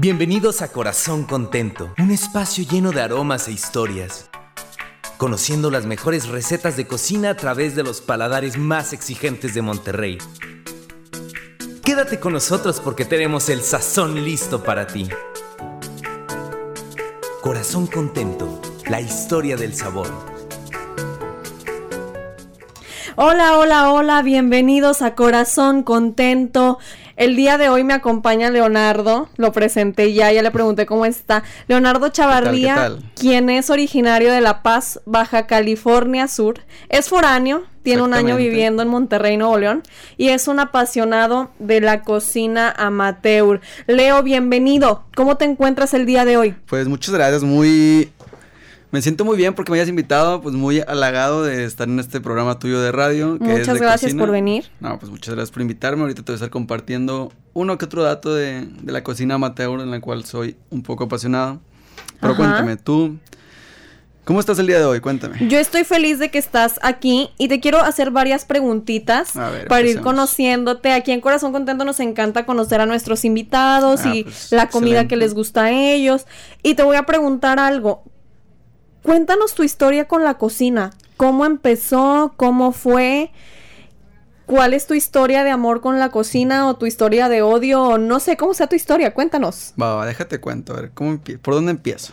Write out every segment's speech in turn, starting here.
Bienvenidos a Corazón Contento, un espacio lleno de aromas e historias. Conociendo las mejores recetas de cocina a través de los paladares más exigentes de Monterrey. Quédate con nosotros porque tenemos el sazón listo para ti. Corazón Contento, la historia del sabor. Hola, hola, hola, bienvenidos a Corazón Contento. El día de hoy me acompaña Leonardo, lo presenté ya, ya le pregunté cómo está. Leonardo Chavarría, quien es originario de La Paz, Baja California Sur, es foráneo, tiene un año viviendo en Monterrey, Nuevo León, y es un apasionado de la cocina amateur. Leo, bienvenido. ¿Cómo te encuentras el día de hoy? Pues muchas gracias, muy me siento muy bien porque me hayas invitado, pues muy halagado de estar en este programa tuyo de radio. muchas gracias por venir. No, pues muchas gracias por invitarme. Ahorita te voy a estar compartiendo uno que otro dato de, la cocina amateur en la cual soy un poco apasionado. Pero cuéntame, tú, ¿Cómo estás el día de hoy? Cuéntame. Yo estoy feliz de que estás aquí y te quiero hacer varias preguntitas para ir conociéndote. Aquí en Corazón Contento nos encanta conocer a nuestros invitados ah, y pues, la comida que les gusta a ellos. Y te voy a preguntar algo. Cuéntanos tu historia con la cocina. ¿Cómo empezó? ¿Cómo fue? ¿Cuál es tu historia de amor con la cocina o tu historia de odio? O no sé cómo sea tu historia. Cuéntanos. Va, déjate cuento. A ver, ¿cómo ¿por dónde empiezo?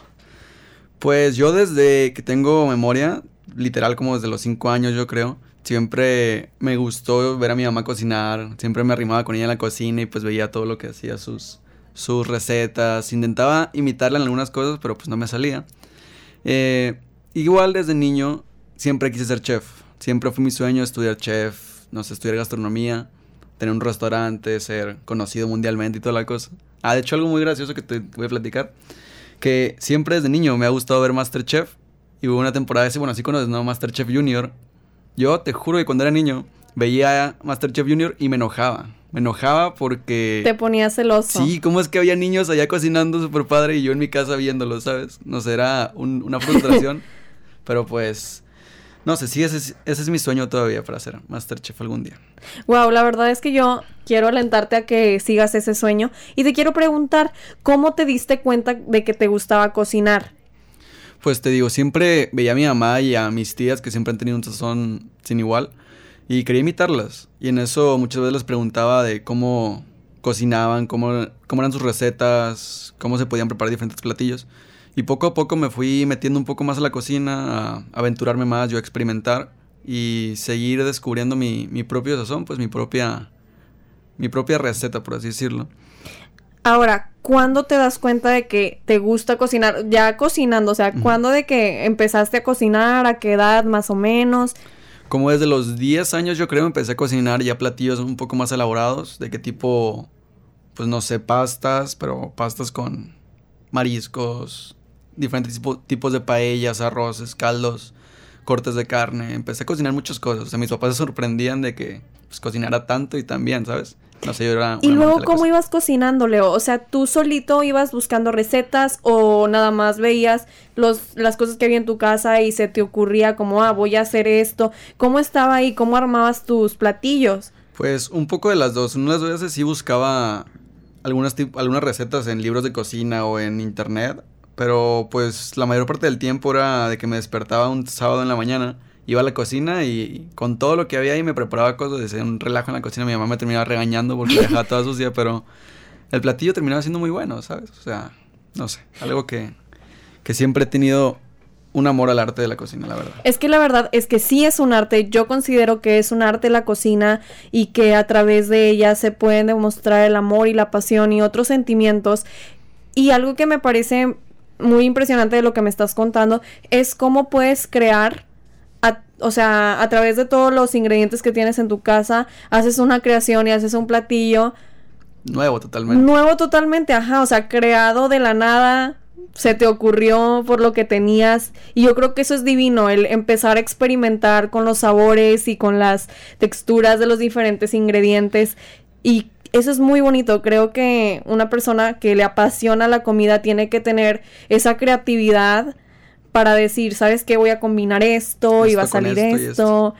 Pues yo desde que tengo memoria, literal como desde los cinco años yo creo, siempre me gustó ver a mi mamá cocinar. Siempre me arrimaba con ella en la cocina y pues veía todo lo que hacía, sus, sus recetas. Intentaba imitarla en algunas cosas, pero pues no me salía. Eh, igual desde niño siempre quise ser chef. Siempre fue mi sueño estudiar chef, no sé, estudiar gastronomía, tener un restaurante, ser conocido mundialmente y toda la cosa. Ah, de hecho algo muy gracioso que te voy a platicar, que siempre desde niño me ha gustado ver Masterchef y hubo una temporada ese, bueno, así conoces, ¿no? Masterchef Junior. Yo te juro que cuando era niño veía Masterchef Junior y me enojaba. Me enojaba porque... Te ponía celoso. Sí, ¿cómo es que había niños allá cocinando súper padre y yo en mi casa viéndolo, ¿sabes? No sé, era una frustración. pero pues... No sé, sí, ese es, ese es mi sueño todavía para hacer Masterchef algún día. Wow, la verdad es que yo quiero alentarte a que sigas ese sueño. Y te quiero preguntar, ¿cómo te diste cuenta de que te gustaba cocinar? Pues te digo, siempre veía a mi mamá y a mis tías que siempre han tenido un sazón sin igual y quería imitarlas. Y en eso muchas veces les preguntaba de cómo cocinaban, cómo, cómo eran sus recetas, cómo se podían preparar diferentes platillos. Y poco a poco me fui metiendo un poco más a la cocina, a aventurarme más, yo a experimentar y seguir descubriendo mi, mi propio sazón, pues mi propia, mi propia receta, por así decirlo. Ahora, ¿cuándo te das cuenta de que te gusta cocinar? Ya cocinando, o sea, ¿cuándo de que empezaste a cocinar? ¿A qué edad más o menos? Como desde los 10 años yo creo empecé a cocinar ya platillos un poco más elaborados, de qué tipo, pues no sé, pastas, pero pastas con mariscos, diferentes tipos de paellas, arroces, caldos, cortes de carne. Empecé a cocinar muchas cosas. O sea, mis papás se sorprendían de que pues, cocinara tanto y también, ¿sabes? No sé, yo era y luego, ¿cómo ibas cocinando, Leo? O sea, ¿tú solito ibas buscando recetas o nada más veías los, las cosas que había en tu casa y se te ocurría como, ah, voy a hacer esto? ¿Cómo estaba ahí? ¿Cómo armabas tus platillos? Pues un poco de las dos. Unas veces sí buscaba algunas, algunas recetas en libros de cocina o en internet, pero pues la mayor parte del tiempo era de que me despertaba un sábado en la mañana iba a la cocina y con todo lo que había ahí me preparaba cosas, decía un relajo en la cocina, mi mamá me terminaba regañando porque dejaba toda sucia, pero el platillo terminaba siendo muy bueno, ¿sabes? O sea, no sé, algo que, que siempre he tenido un amor al arte de la cocina, la verdad. Es que la verdad es que sí es un arte, yo considero que es un arte la cocina y que a través de ella se pueden demostrar el amor y la pasión y otros sentimientos. Y algo que me parece muy impresionante de lo que me estás contando es cómo puedes crear o sea, a través de todos los ingredientes que tienes en tu casa, haces una creación y haces un platillo. Nuevo totalmente. Nuevo totalmente, ajá, o sea, creado de la nada, se te ocurrió por lo que tenías. Y yo creo que eso es divino, el empezar a experimentar con los sabores y con las texturas de los diferentes ingredientes. Y eso es muy bonito. Creo que una persona que le apasiona la comida tiene que tener esa creatividad para decir, ¿sabes qué? Voy a combinar esto, y va a salir esto.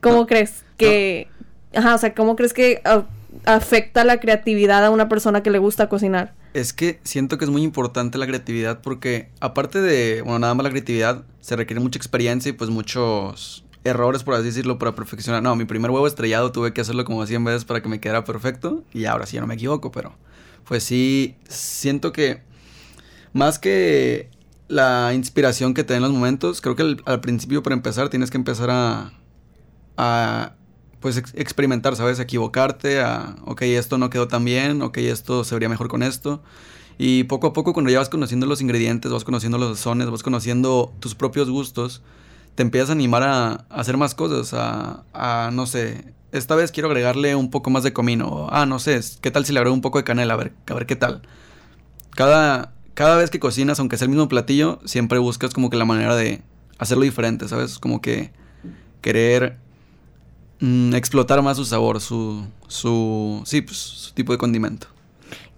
¿Cómo crees que... Ajá, o sea, ¿cómo crees que afecta la creatividad a una persona que le gusta cocinar? Es que siento que es muy importante la creatividad porque aparte de, bueno, nada más la creatividad, se requiere mucha experiencia y pues muchos errores, por así decirlo, para perfeccionar. No, mi primer huevo estrellado tuve que hacerlo como 100 veces para que me quedara perfecto y ahora sí ya no me equivoco, pero pues sí, siento que más que la inspiración que te den los momentos, creo que al, principio para empezar tienes que empezar a, a pues ex- experimentar, ¿sabes? Equivocarte, a, ok, esto no quedó tan bien, ok, esto se vería mejor con esto. Y poco a poco cuando ya vas conociendo los ingredientes, vas conociendo los sazones, vas conociendo tus propios gustos, te empiezas a animar a, a hacer más cosas, a, a, no sé, esta vez quiero agregarle un poco más de comino, o, ah, no sé, ¿qué tal si le agrego un poco de canela? A ver, a ver qué tal. Cada, cada vez que cocinas, aunque sea el mismo platillo, siempre buscas como que la manera de hacerlo diferente, ¿sabes? Como que querer mm, explotar más su sabor, su, su, sí, pues, su tipo de condimento.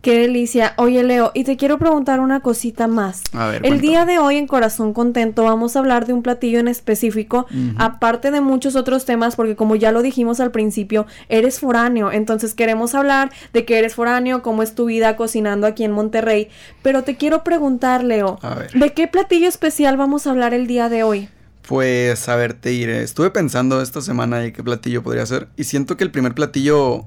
Qué delicia. Oye, Leo, y te quiero preguntar una cosita más. A ver, El cuéntame. día de hoy en Corazón Contento vamos a hablar de un platillo en específico, aparte de muchos otros temas, porque como ya lo dijimos al principio, eres foráneo, entonces queremos hablar de que eres foráneo, cómo es tu vida cocinando aquí en Monterrey, pero te quiero preguntar, Leo, A ver. ¿de qué platillo especial vamos a hablar el día de hoy? Pues, a ver, te diré. Estuve pensando esta semana de qué platillo podría ser. Y siento que el primer platillo,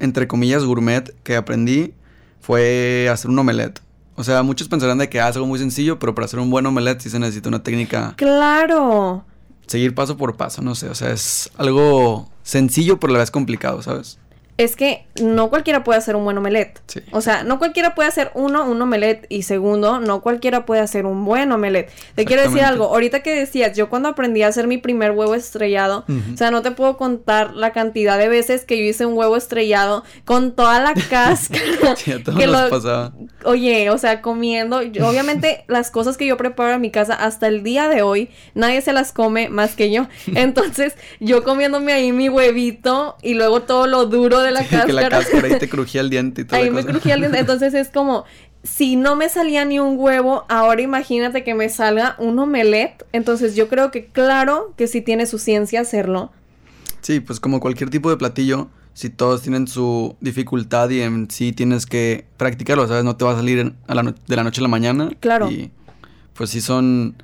entre comillas, gourmet que aprendí fue hacer un omelette. O sea, muchos pensarán de que ah, es algo muy sencillo, pero para hacer un buen omelette sí se necesita una técnica. Claro. Seguir paso por paso, no sé. O sea, es algo sencillo, pero a la vez complicado, ¿sabes? Es que no cualquiera puede hacer un buen omelette. Sí. O sea, no cualquiera puede hacer uno, un omelette y segundo, no cualquiera puede hacer un buen omelette. Te quiero decir algo, ahorita que decías, yo cuando aprendí a hacer mi primer huevo estrellado, o sea, no te puedo contar la cantidad de veces que yo hice un huevo estrellado con toda la cáscara. Sí, a todos que nos lo- pasaba. Oye, o sea, comiendo, yo- obviamente las cosas que yo preparo en mi casa hasta el día de hoy, nadie se las come más que yo. Entonces, yo comiéndome ahí mi huevito y luego todo lo duro de la cáscara. que la cáscara ahí te crujía el diente y toda Ahí me crujía el diente. Entonces es como, si no me salía ni un huevo, ahora imagínate que me salga un omelette. Entonces yo creo que claro que sí tiene su ciencia hacerlo. Sí, pues como cualquier tipo de platillo, si todos tienen su dificultad y en sí tienes que practicarlo, ¿sabes? No te va a salir en- a la no- de la noche a la mañana. Claro. Y pues sí son,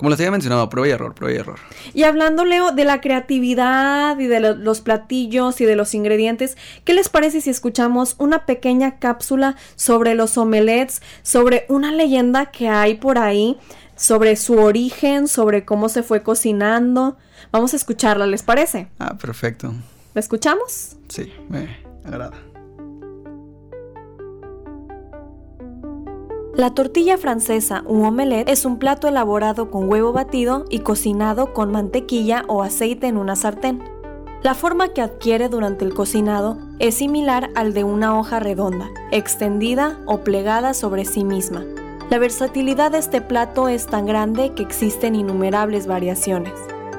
como les había mencionado, prueba y error, prueba y error. Y hablando, Leo, de la creatividad y de lo- los platillos y de los ingredientes, ¿qué les parece si escuchamos una pequeña cápsula sobre los omelets, sobre una leyenda que hay por ahí, sobre su origen, sobre cómo se fue cocinando? Vamos a escucharla, ¿les parece? Ah, perfecto. ¿La escuchamos? Sí, me agrada. La tortilla francesa u omelette es un plato elaborado con huevo batido y cocinado con mantequilla o aceite en una sartén. La forma que adquiere durante el cocinado es similar al de una hoja redonda, extendida o plegada sobre sí misma. La versatilidad de este plato es tan grande que existen innumerables variaciones.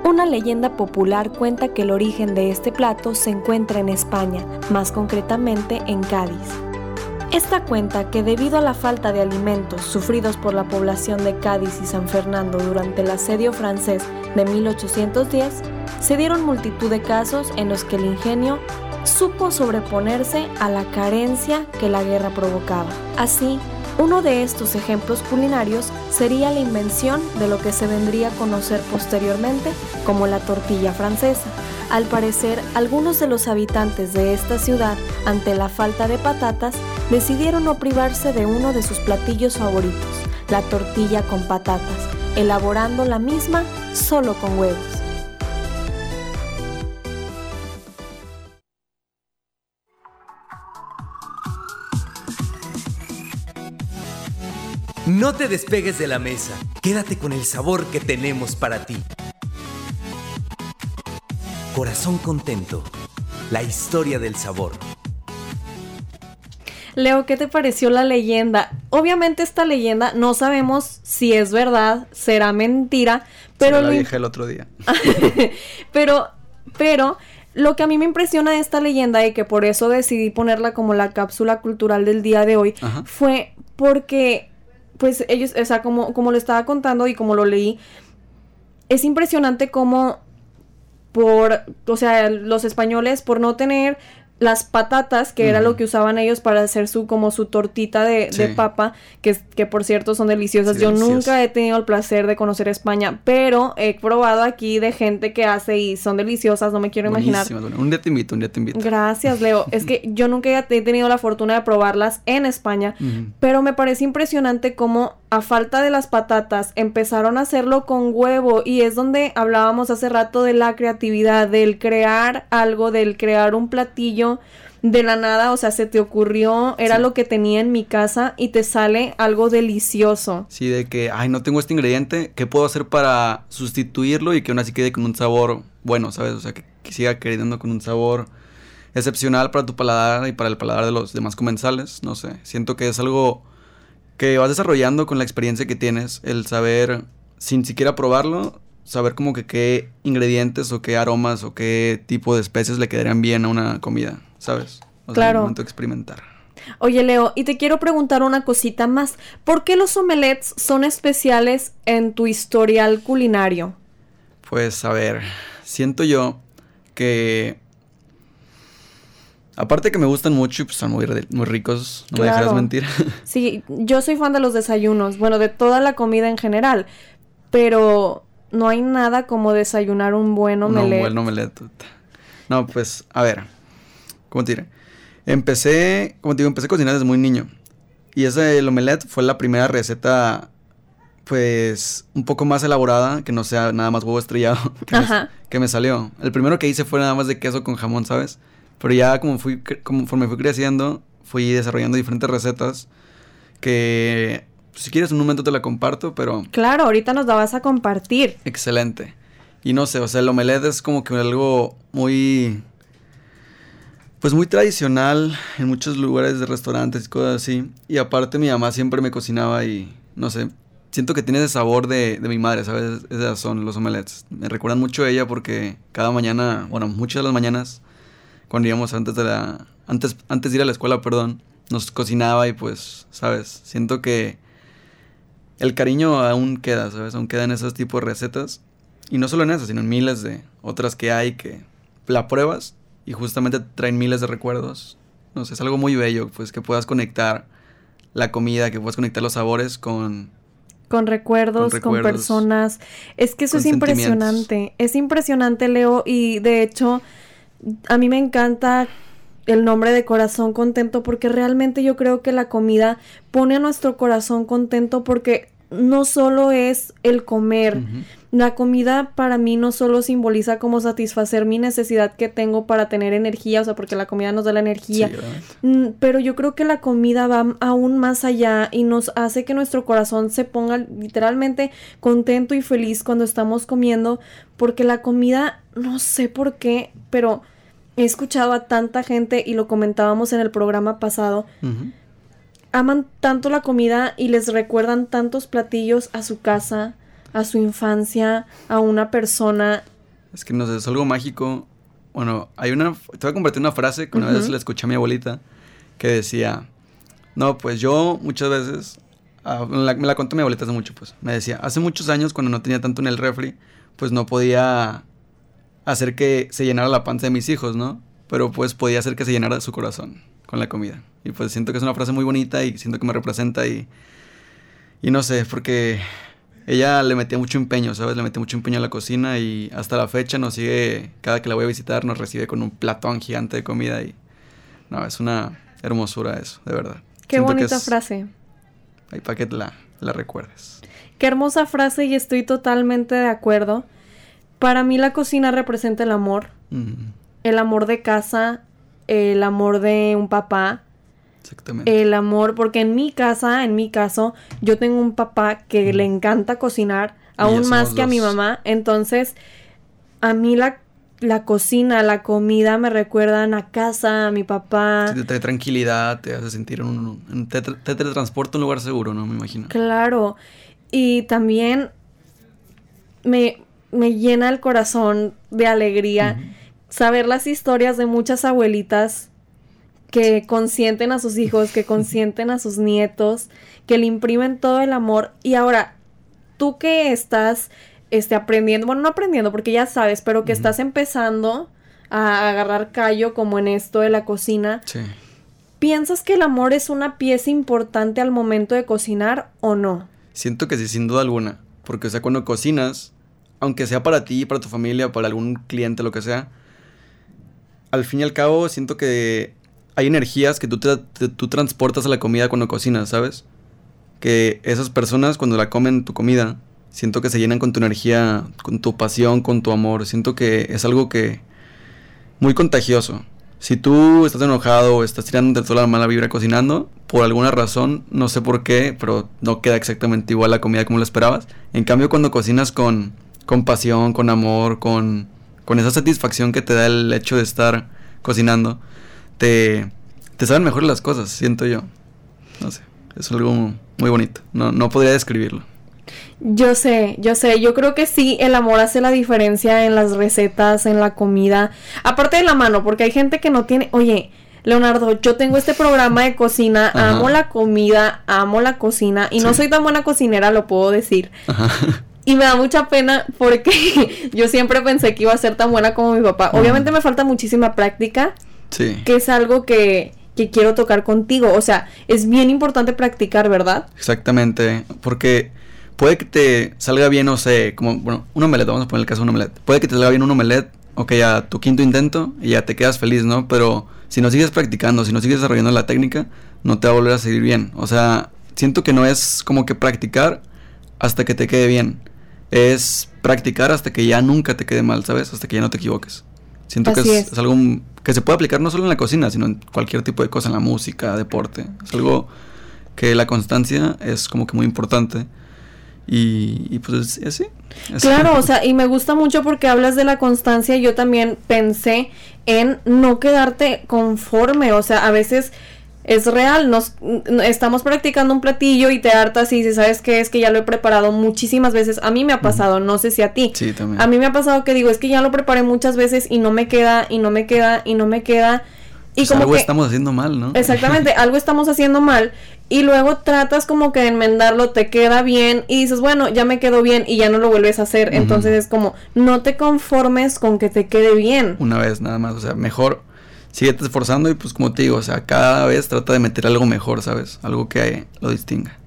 Una leyenda popular cuenta que el origen de este plato se encuentra en España, más concretamente en Cádiz. Esta cuenta que debido a la falta de alimentos sufridos por la población de Cádiz y San Fernando durante el asedio francés de 1810, se dieron multitud de casos en los que el ingenio supo sobreponerse a la carencia que la guerra provocaba. Así, uno de estos ejemplos culinarios sería la invención de lo que se vendría a conocer posteriormente como la tortilla francesa. Al parecer, algunos de los habitantes de esta ciudad, ante la falta de patatas, decidieron no privarse de uno de sus platillos favoritos, la tortilla con patatas, elaborando la misma solo con huevos. No te despegues de la mesa. Quédate con el sabor que tenemos para ti. Corazón contento. La historia del sabor. Leo, ¿qué te pareció la leyenda? Obviamente esta leyenda no sabemos si es verdad, será mentira, pero Pero la lo vieja el otro día. pero, pero lo que a mí me impresiona de esta leyenda y que por eso decidí ponerla como la cápsula cultural del día de hoy Ajá. fue porque, pues ellos, o sea, como, como lo estaba contando y como lo leí, es impresionante cómo por, o sea, los españoles por no tener las patatas, que era lo que usaban ellos para hacer su como su tortita de, de papa, que, que por cierto son deliciosas. Yo nunca he tenido el placer de conocer España, pero he probado aquí de gente que hace y son deliciosas, no me quiero imaginar. Un día te invito, un día te invito. Gracias, Leo. es que yo nunca he tenido la fortuna de probarlas en España, pero me parece impresionante cómo a falta de las patatas empezaron a hacerlo con huevo y es donde hablábamos hace rato de la creatividad, del crear algo, del crear un platillo de la nada, o sea, se te ocurrió, era lo que tenía en mi casa y te sale algo delicioso. Sí, de que, ay, no tengo este ingrediente, ¿qué puedo hacer para sustituirlo y que aún así quede con un sabor bueno, ¿sabes? O sea, que, siga quedando con un sabor excepcional para tu paladar y para el paladar de los demás comensales, no sé, siento que es algo que vas desarrollando con la experiencia que tienes, el saber, sin siquiera probarlo, saber como que qué ingredientes o qué aromas o qué tipo de especies le quedarían bien a una comida, ¿sabes? O claro. Sea, momento de experimentar. Oye, Leo, y te quiero preguntar una cosita más. ¿Por qué los omelets son especiales en tu historial culinario? Pues, a ver, siento yo que... Aparte que me gustan mucho y pues son muy, muy ricos, no me dejarás mentir. Sí, yo soy fan de los desayunos, bueno, de toda la comida en general, pero no hay nada como desayunar un buen omelette. No, un buen omelette. No, pues, a ver. ¿Cómo te diré? Empecé, como te digo, empecé a cocinar desde muy niño. Y ese el omelette fue la primera receta, pues, un poco más elaborada, que no sea nada más huevo estrellado, que, Me, que me salió. El primero que hice fue nada más de queso con jamón, ¿sabes? Pero ya como fui, conforme fui creciendo, fui desarrollando diferentes recetas que si quieres un momento te la comparto, pero... Claro, ahorita nos la vas a compartir. Excelente. Y no sé, o sea, el omelette es como que algo muy... Pues muy tradicional en muchos lugares de restaurantes y cosas así. Y aparte mi mamá siempre me cocinaba y, no sé, siento que tiene ese sabor de, de mi madre, ¿sabes? Esas son los omelettes. Me recuerdan mucho a ella porque cada mañana, bueno, muchas de las mañanas, cuando íbamos antes de la... Antes, antes de ir a la escuela, perdón, nos cocinaba y pues, ¿sabes? Siento que el cariño aún queda, ¿sabes? Aún queda en esos tipos de recetas. Y no solo en esas, sino en miles de otras que hay que la pruebas y justamente traen miles de recuerdos. No sé, es algo muy bello, pues que puedas conectar la comida, que puedas conectar los sabores con... Con recuerdos, con, personas. Es que eso es impresionante. Es impresionante, Leo, y de hecho, a mí me encanta el nombre de corazón contento porque realmente yo creo que la comida pone a nuestro corazón contento porque no solo es el comer. La comida para mí no solo simboliza como satisfacer mi necesidad que tengo para tener energía, o sea, porque la comida nos da la energía. Mm, pero yo creo que la comida va aún más allá y nos hace que nuestro corazón se ponga literalmente contento y feliz cuando estamos comiendo, porque la comida, no sé por qué, pero he escuchado a tanta gente y lo comentábamos en el programa pasado aman tanto la comida y les recuerdan tantos platillos a su casa, a su infancia, a una persona. Es que no sé, es algo mágico. Bueno, hay una. Te voy a compartir una frase que una vez le escuché a mi abuelita que decía: No, pues yo muchas veces. Ah, me, la, contó mi abuelita hace mucho, pues. Me decía: Hace muchos años, cuando no tenía tanto en el refri, pues no podía hacer que se llenara la panza de mis hijos, ¿no? Pero pues podía hacer que se llenara su corazón con la comida. Y pues siento que es una frase muy bonita y siento que me representa y, y no sé, porque ella le metía mucho empeño, ¿sabes? Le metía mucho empeño a la cocina y hasta la fecha nos sigue, cada que la voy a visitar nos recibe con un platón gigante de comida y no, es una hermosura eso, de verdad. Qué bonita frase. Ahí para que la, la recuerdes. Qué hermosa frase y estoy totalmente de acuerdo. Para mí la cocina representa el amor. El amor de casa, el amor de un papá. Exactamente. El amor, porque en mi casa, en mi caso, yo tengo un papá que le encanta cocinar, aún más que a mi mamá. Entonces, a mí la, la cocina, la comida me recuerdan a casa, a mi papá. te trae tranquilidad, te hace sentir un... te, te, transporta a un lugar seguro, ¿no? Me imagino. Claro. Y también me, me llena el corazón de alegría saber las historias de muchas abuelitas que consienten a sus hijos, que consienten a sus nietos, que le imprimen todo el amor. Y ahora, tú que estás este, aprendiendo, bueno, no aprendiendo porque ya sabes, pero que estás empezando a agarrar callo como en esto de la cocina. Sí. ¿Piensas que el amor es una pieza importante al momento de cocinar o no? Siento que sí, sin duda alguna. Porque, o sea, cuando cocinas, aunque sea para ti, para tu familia, para algún cliente, lo que sea, al fin y al cabo siento que hay energías que tú, tú transportas a la comida cuando cocinas, ¿sabes? Que esas personas cuando la comen tu comida, siento que se llenan con tu energía, con tu pasión, con tu amor. Siento que es algo que muy contagioso. Si tú estás enojado o estás tirando toda la mala vibra cocinando, por alguna razón, no sé por qué, pero no queda exactamente igual la comida como lo esperabas. En cambio, cuando cocinas con, con pasión, con amor, con, con esa satisfacción que te da el hecho de estar cocinando, te, te saben mejor las cosas, siento yo. No sé, es algo muy bonito. No, no podría describirlo. Yo sé, yo sé, yo creo que sí, el amor hace la diferencia en las recetas, en la comida, aparte de la mano, porque hay gente que no tiene, oye, Leonardo, yo tengo este programa de cocina, Ajá. amo la comida, amo la cocina, y no soy tan buena cocinera, lo puedo decir. Ajá. Y me da mucha pena porque yo siempre pensé que iba a ser tan buena como mi papá. Obviamente me falta muchísima práctica, Sí. que es algo que, que quiero tocar contigo. O sea, es bien importante practicar, ¿verdad? Exactamente, porque puede que te salga bien, no sé, como, bueno, un omelette, vamos a poner el caso de un omelette. Puede que te salga bien un omelette, ok, a tu quinto intento y ya te quedas feliz, ¿no? Pero si no sigues practicando, si no sigues desarrollando la técnica, no te va a volver a seguir bien. O sea, siento que no es como que practicar hasta que te quede bien. Es practicar hasta que ya nunca te quede mal, ¿sabes? Hasta que ya no te equivoques. Siento que es, es. es algo que se puede aplicar no solo en la cocina, sino en cualquier tipo de cosa, en la música, deporte. Es algo que la constancia es como que muy importante. Y, y pues es así. es- Claro, o sea, y me gusta mucho porque hablas de la constancia. Yo también pensé en no quedarte conforme. O sea, a veces es real. Nos estamos practicando un platillo y te hartas y dices, ¿sabes qué? Es que ya lo he preparado muchísimas veces. A mí me ha pasado, no sé si a ti. Sí, también. A mí me ha pasado que digo, es que ya lo preparé muchas veces y no me queda, y no me queda, y no me queda. Y Pues como algo que estamos haciendo mal, ¿no? Exactamente, algo estamos haciendo mal y luego tratas como que de enmendarlo, te queda bien y dices, bueno, ya me quedó bien y ya no lo vuelves a hacer. Entonces es como, no te conformes con que te quede bien. Una vez nada más. O sea, mejor síguete esforzando y pues como te digo, o sea, cada vez trata de meter algo mejor, ¿sabes? Algo que lo distinga.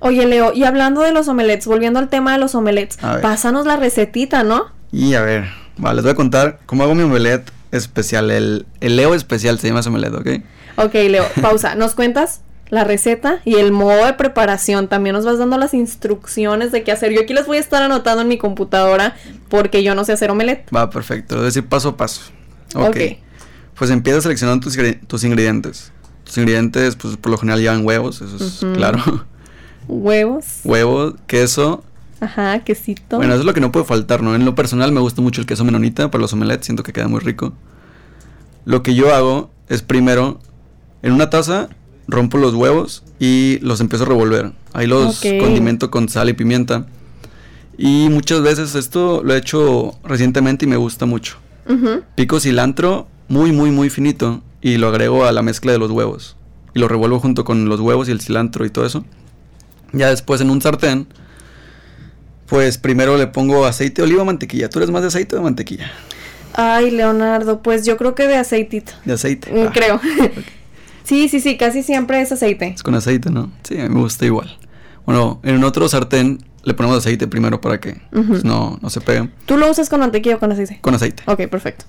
Oye, Leo, y hablando de los omelets, volviendo al tema de los omelets, pásanos la recetita, ¿no? Y a ver, vale, les voy a contar cómo hago mi omelette especial. El, el Leo especial se llama ese omelette, ¿ok? Ok, Leo, pausa. ¿Nos cuentas la receta y el modo de preparación? También nos vas dando las instrucciones de qué hacer. Yo aquí las voy a estar anotando en mi computadora porque yo no sé hacer omelet. Va, perfecto. Lo voy a decir paso a paso. Ok. Ok. Pues empieza seleccionando tus, tus ingredientes. Tus ingredientes, pues por lo general llevan huevos, eso es claro. Huevos. Huevo, queso. Ajá, quesito. Bueno, eso es lo que no puede faltar, ¿no? En lo personal me gusta mucho el queso menonita para los omelets, siento que queda muy rico. Lo que yo hago es primero, en una taza, rompo los huevos y los empiezo a revolver. Ahí los condimento con sal y pimienta. Y muchas veces esto lo he hecho recientemente y me gusta mucho. Pico cilantro muy, muy, muy finito y lo agrego a la mezcla de los huevos. Y lo revuelvo junto con los huevos y el cilantro y todo eso. Ya después en un sartén, pues primero le pongo aceite de oliva o mantequilla. ¿Tú eres más de aceite o de mantequilla? Ay, Leonardo, pues yo creo que de aceitito. De aceite. Mm, Ah, Creo. sí, sí, sí, casi siempre es aceite. Es con aceite, ¿no? Sí, a mí me gusta igual. Bueno, en otro sartén le ponemos aceite primero para que pues, no, no se peguen. ¿Tú lo usas con mantequilla o con aceite? Con aceite. Ok, perfecto.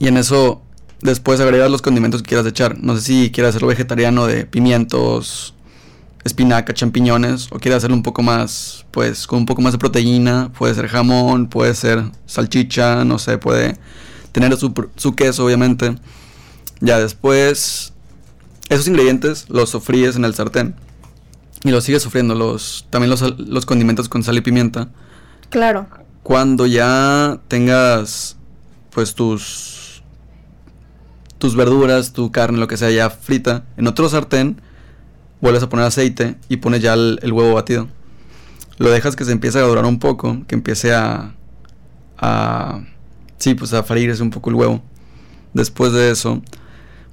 Y en eso después agregas los condimentos que quieras echar. No sé si quieres hacerlo vegetariano de pimientos, espinaca, champiñones o quieres hacerlo un poco más, pues con un poco más de proteína. Puede ser jamón, puede ser salchicha, no sé, puede tener su, queso obviamente. Ya después esos ingredientes los sofríes en el sartén. Y los sigues sufriendo, los, también los, los condimentos con sal y pimienta Claro. cuando ya tengas pues tus tus verduras, tu carne, lo que sea ya frita, en otro sartén vuelves a poner aceite y pones ya el, el huevo batido. Lo dejas que se empiece a dorar un poco, que empiece a a sí, pues a freírse un poco el huevo. Después de eso,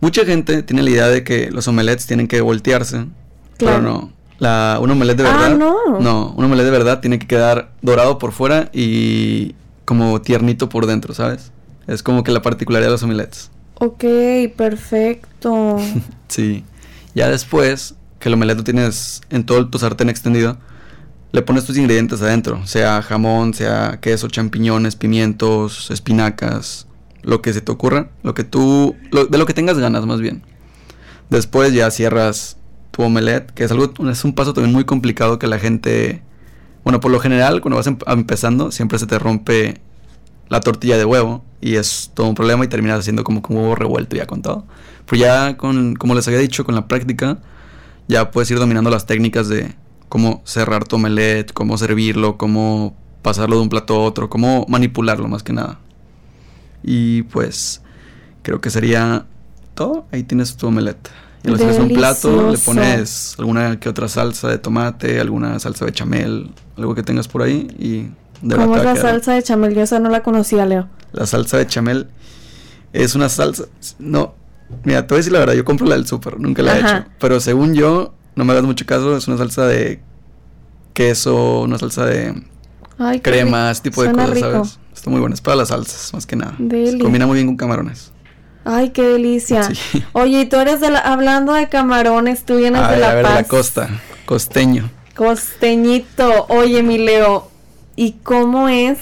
mucha gente tiene la idea de que los omelets tienen que voltearse, Claro. pero no. La, un omelette de Ah, verdad. no. No, un omelette de verdad tiene que quedar dorado por fuera y como tiernito por dentro, ¿sabes? Es como que la particularidad de los omelets. Ok, perfecto. sí. Ya después que el omelette lo tienes en todo tu sartén extendido, le pones tus ingredientes adentro, sea jamón, sea queso, champiñones, pimientos, espinacas, lo que se te ocurra, lo que tú, de lo que tengas ganas más bien. Después ya cierras tu omelette, que es algo, es un paso también muy complicado que la gente, bueno, por lo general cuando vas em, empezando siempre se te rompe la tortilla de huevo y es todo un problema y terminas haciendo como un huevo revuelto ya con todo. Pero ya con, como les había dicho, con la práctica ya puedes ir dominando las técnicas de cómo cerrar tu omelette, cómo servirlo, cómo pasarlo de un plato a otro, cómo manipularlo más que nada. Y pues creo que sería todo. Ahí tienes tu omelette. Y lo haces un plato, le pones alguna que otra salsa de tomate, alguna salsa de chamel, algo que tengas por ahí y ¿Cómo es la salsa de chamel? Yo esa no la conocía, Leo. La salsa de chamel es una salsa, no, mira, te voy a decir la verdad, yo compro la del súper, nunca la he hecho, pero según yo, no me hagas mucho caso, es una salsa de queso, una salsa de crema, ese tipo de cosas, ¿sabes? Está muy buena, es para las salsas, más que nada. Se combina muy bien con camarones. Ay, qué delicia. Oye, y tú eres de la, hablando de camarones, tú vienes de La a ver, la costa, costeño. Costeñito. Oye, mi Leo, ¿y cómo es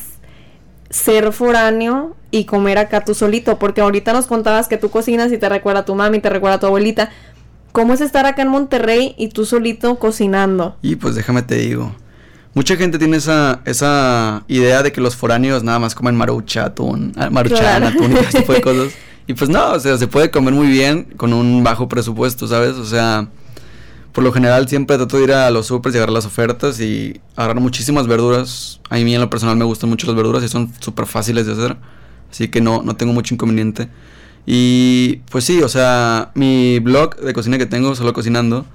ser foráneo y comer acá tú solito? Porque ahorita nos contabas que tú cocinas y te recuerda a tu mami, te recuerda a tu abuelita. ¿Cómo es estar acá en Monterrey y tú solito cocinando? Y pues déjame te digo. Mucha gente tiene esa, esa idea de que los foráneos nada más comen marucha, atún, ah, maruchan, atún y ese tipo de cosas. Y pues no, o sea, se puede comer muy bien con un bajo presupuesto, ¿sabes? O sea, por lo general siempre trato de ir a los supers y agarrar las ofertas y agarrar muchísimas verduras. A mí en lo personal me gustan mucho las verduras y son súper fáciles de hacer. Así que no, no tengo mucho inconveniente. Y pues sí, o sea, mi blog de cocina que tengo, solo cocinando,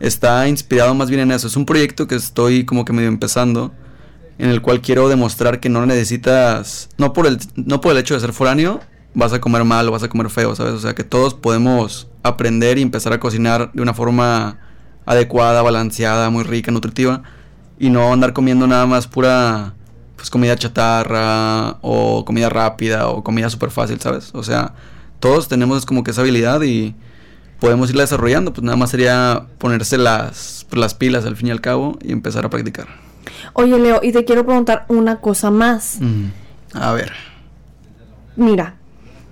está inspirado más bien en eso. Es un proyecto que estoy como que medio empezando, en el cual quiero demostrar que no necesitas, no por el, no por el hecho de ser foráneo, vas a comer mal o vas a comer feo, ¿sabes? O sea, que todos podemos aprender y empezar a cocinar de una forma adecuada, balanceada, muy rica, nutritiva, y no andar comiendo nada más pura pues comida chatarra o comida rápida o comida súper fácil, ¿sabes? O sea, todos tenemos como que esa habilidad y podemos irla desarrollando. Pues nada más sería ponerse las, pues, las pilas al fin y al cabo y empezar a practicar. Oye, Leo, y te quiero preguntar una cosa más. A ver. Mira,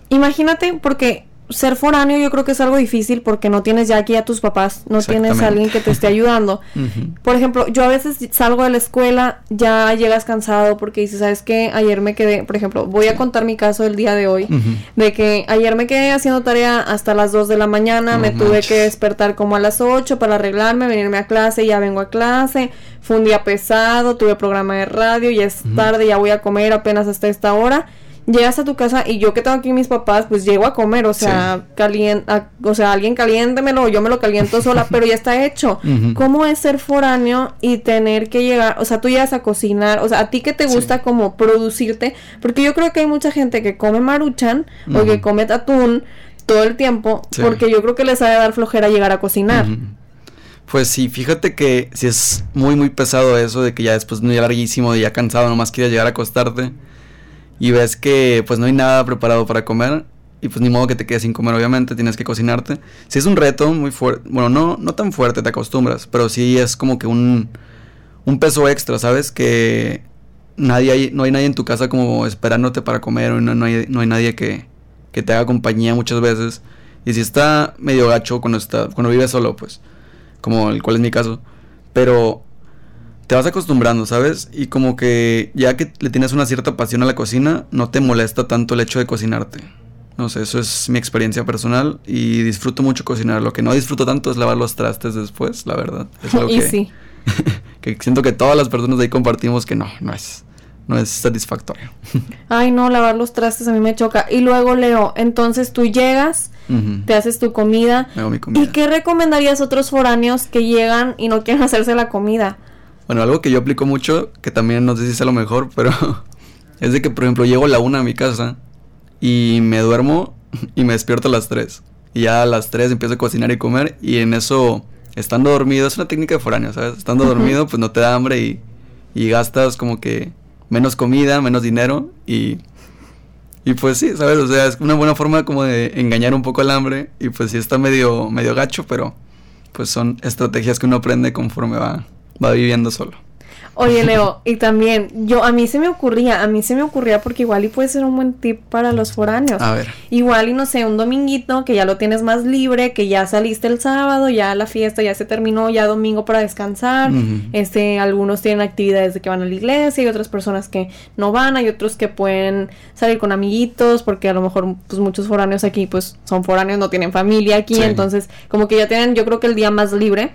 imagínate, porque ser foráneo yo creo que es algo difícil porque no tienes ya aquí a tus papás, no tienes a alguien que te esté ayudando. Por ejemplo, yo a veces salgo de la escuela, ya llegas cansado porque dices, ¿sabes qué? Ayer me quedé, por ejemplo, voy a contar mi caso del día de hoy, de que ayer me quedé haciendo tarea hasta las 2 de la mañana, me tuve que despertar como a las 8 para arreglarme, venirme a clase, ya vengo a clase, fue un día pesado, tuve programa de radio, ya es tarde, ya voy a comer apenas hasta esta hora llegas a tu casa y yo que tengo aquí mis papás, pues llego a comer, o sea, o sea, alguien caliéntemelo, yo me lo caliento sola, pero ya está hecho. ¿Cómo es ser foráneo y tener que llegar, o sea, tú llegas a cocinar, o sea, a ti que te gusta como producirte, porque yo creo que hay mucha gente que come maruchan o que come atún todo el tiempo, porque yo creo que les ha de dar flojera llegar a cocinar. Pues sí, fíjate que si es muy, muy pesado eso de que ya después de día larguísimo, y ya cansado, nomás quieres llegar a acostarte y ves que pues no hay nada preparado para comer y pues ni modo que te quedes sin comer obviamente, tienes que cocinarte. Si es un reto muy fuerte, bueno, no, no tan fuerte, te acostumbras, pero sí es como que un, un peso extra, ¿sabes? Que nadie hay, no hay nadie en tu casa como esperándote para comer o no, no, hay, no hay nadie que, que te haga compañía muchas veces. Y si está medio gacho cuando, está, cuando vives solo, pues, como el cual es mi caso. Pero te vas acostumbrando, ¿sabes? Y como que ya que le tienes una cierta pasión a la cocina, no te molesta tanto el hecho de cocinarte. No sé, eso es mi experiencia personal y disfruto mucho cocinar. Lo que no disfruto tanto es lavar los trastes después, la verdad. Es algo y que, sí. que siento que todas las personas de ahí compartimos que no, no es, no es satisfactorio. Ay, no, lavar los trastes a mí me choca. Y luego, Leo, entonces tú llegas, te haces tu comida. Hago mi comida. ¿Y qué recomendarías a otros foráneos que llegan y no quieren hacerse la comida? Bueno, algo que yo aplico mucho, que también no sé si es lo mejor, pero es de que, por ejemplo, llego a la una a mi casa y me duermo y me despierto a las tres. Y ya a las tres empiezo a cocinar y comer y en eso, estando dormido, es una técnica de foráneo, ¿sabes? Estando dormido, pues no te da hambre y, y gastas como que menos comida, menos dinero y, Y pues sí, ¿sabes? O sea, es una buena forma como de engañar un poco el hambre. Y pues sí está medio, medio gacho, pero pues son estrategias que uno aprende conforme va, va viviendo solo. Oye, Leo, y también, yo, a mí se me ocurría, a mí se me ocurría porque igual y puede ser un buen tip para los foráneos. A ver. Igual y no sé, un dominguito que ya lo tienes más libre, que ya saliste el sábado, ya la fiesta ya se terminó, ya domingo para descansar. Este, algunos tienen actividades de que van a la iglesia, hay otras personas que no van, hay otros que pueden salir con amiguitos, porque a lo mejor pues muchos foráneos aquí pues son foráneos, no tienen familia aquí, Sí. entonces como que ya tienen yo creo que el día más libre.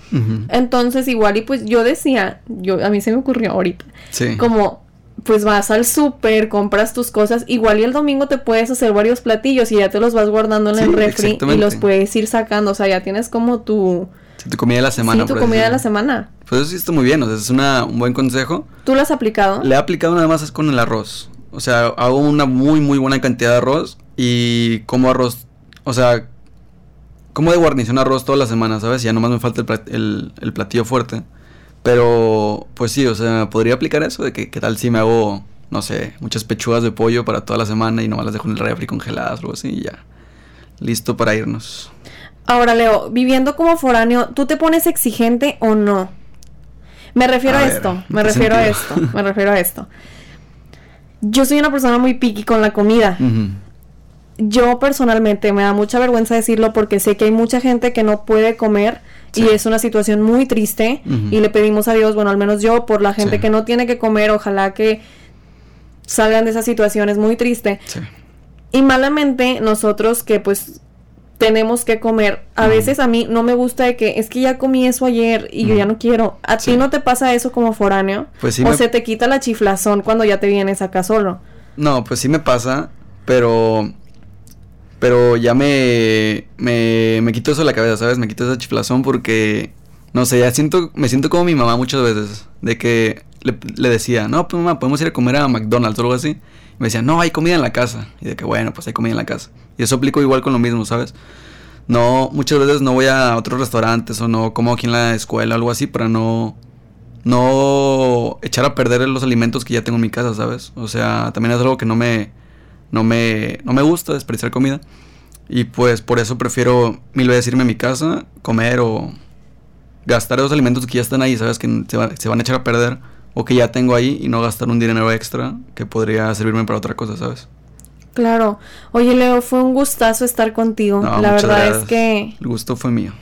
Entonces igual y pues yo decía, yo a mí se me ocurrió ahorita, Sí. como pues vas al súper, compras tus cosas, igual y el domingo te puedes hacer varios platillos y ya te los vas guardando en el refri y los puedes ir sacando, o sea, ya tienes como tu, Sí, tu comida de la semana. sí, tu así comida de la semana. Pues eso sí está muy bien, o sea, es una, un buen consejo. ¿Tú lo has aplicado? Le he aplicado nada más con el arroz. O sea, hago una muy, muy buena cantidad de arroz y como arroz, o sea, como de guarnición arroz toda la semana, ¿sabes? Ya nomás me falta el, plat- el- el platillo fuerte. Pero, pues sí, o sea, podría aplicar eso de que qué tal si me hago, no sé, muchas pechugas de pollo para toda la semana y nomás las dejo en el refri congeladas o algo así y ya. Listo para irnos. Ahora, Leo, viviendo como foráneo, ¿tú te pones exigente o no? Me refiero a, A ver, esto, ¿en me refiero a esto, me refiero a esto. Yo soy una persona muy picky con la comida. Yo personalmente me da mucha vergüenza decirlo porque sé que hay mucha gente que no puede comer y es una situación muy triste y le pedimos a Dios, bueno, al menos yo, por la gente Sí. que no tiene que comer, ojalá que salgan de esa situación, es muy triste. Sí. Y malamente nosotros que pues tenemos que comer, a veces a mí no me gusta de que es que ya comí eso ayer y yo ya no quiero. ¿A ti no te pasa eso como foráneo? Pues sí o me- se te quita la chiflazón cuando ya te vienes acá solo. No, pues sí me pasa, pero. Pero ya me. Me, me quito eso de la cabeza, ¿sabes? Me quito esa chiflazón porque. No sé, ya siento. Me siento como mi mamá muchas veces. De que le, le decía, no, pues mamá, podemos ir a comer a McDonald's o algo así. Y me decía, no, hay comida en la casa. Y de que bueno, pues hay comida en la casa. Y eso aplico igual con lo mismo, ¿sabes? No, muchas veces no voy a otros restaurantes o no como aquí en la escuela o algo así para no no echar a perder los alimentos que ya tengo en mi casa, ¿sabes? O sea, también es algo que no me no me no me gusta desperdiciar comida y pues por eso prefiero mil veces irme a mi casa, comer o gastar esos alimentos que ya están ahí, ¿sabes? Que se, va- se van a echar a perder o que ya tengo ahí y no gastar un dinero extra que podría servirme para otra cosa, ¿sabes? Claro. Oye, Leo, fue un gustazo estar contigo. No, la verdad gracias. es que el gusto fue mío.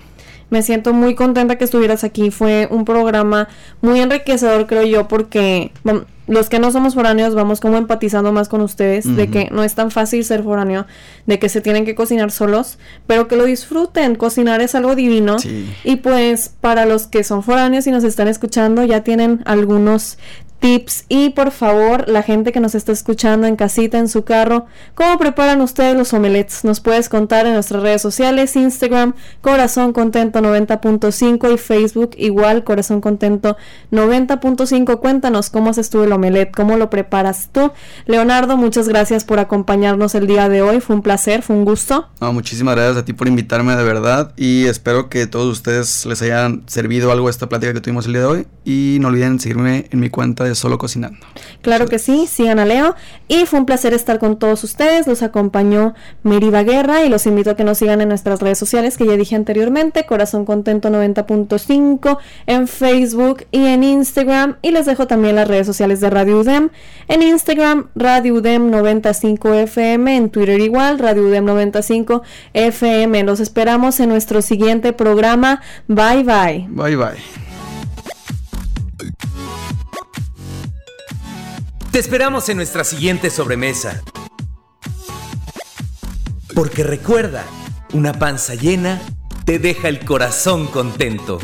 me siento muy contenta que estuvieras aquí. Fue un programa muy enriquecedor, creo yo, porque los que no somos foráneos vamos como empatizando más con ustedes, de que no es tan fácil ser foráneo, de que se tienen que cocinar solos, pero que lo disfruten. Cocinar es algo divino. Sí. Y pues para los que son foráneos y nos están escuchando, ya tienen algunos tips y por favor, la gente que nos está escuchando en casita, en su carro, ¿cómo preparan ustedes los omelets? Nos puedes contar en nuestras redes sociales, Instagram, Corazón Contento 90.5 y Facebook igual, Corazón Contento 90.5. Cuéntanos cómo haces tú el omelet, cómo lo preparas tú. Leonardo, muchas gracias por acompañarnos el día de hoy, fue un placer, fue un gusto. No, muchísimas gracias a ti por invitarme de verdad y espero que todos ustedes les hayan servido algo esta plática que tuvimos el día de hoy y no olviden seguirme en mi cuenta de Solo Cocinando. Claro que sí, sigan a Leo. Y fue un placer estar con todos ustedes. Los acompañó Meriva Guerra y los invito a que nos sigan en nuestras redes sociales que ya dije anteriormente, Corazón Contento 90.5 en Facebook y en Instagram. Y les dejo también las redes sociales de Radio UDEM. En Instagram, Radio UDEM 95 FM, en Twitter igual, Radio UDEM 95 FM. Los esperamos en nuestro siguiente programa. Bye bye. Bye bye. Te esperamos en nuestra siguiente sobremesa. Porque recuerda, una panza llena te deja el corazón contento.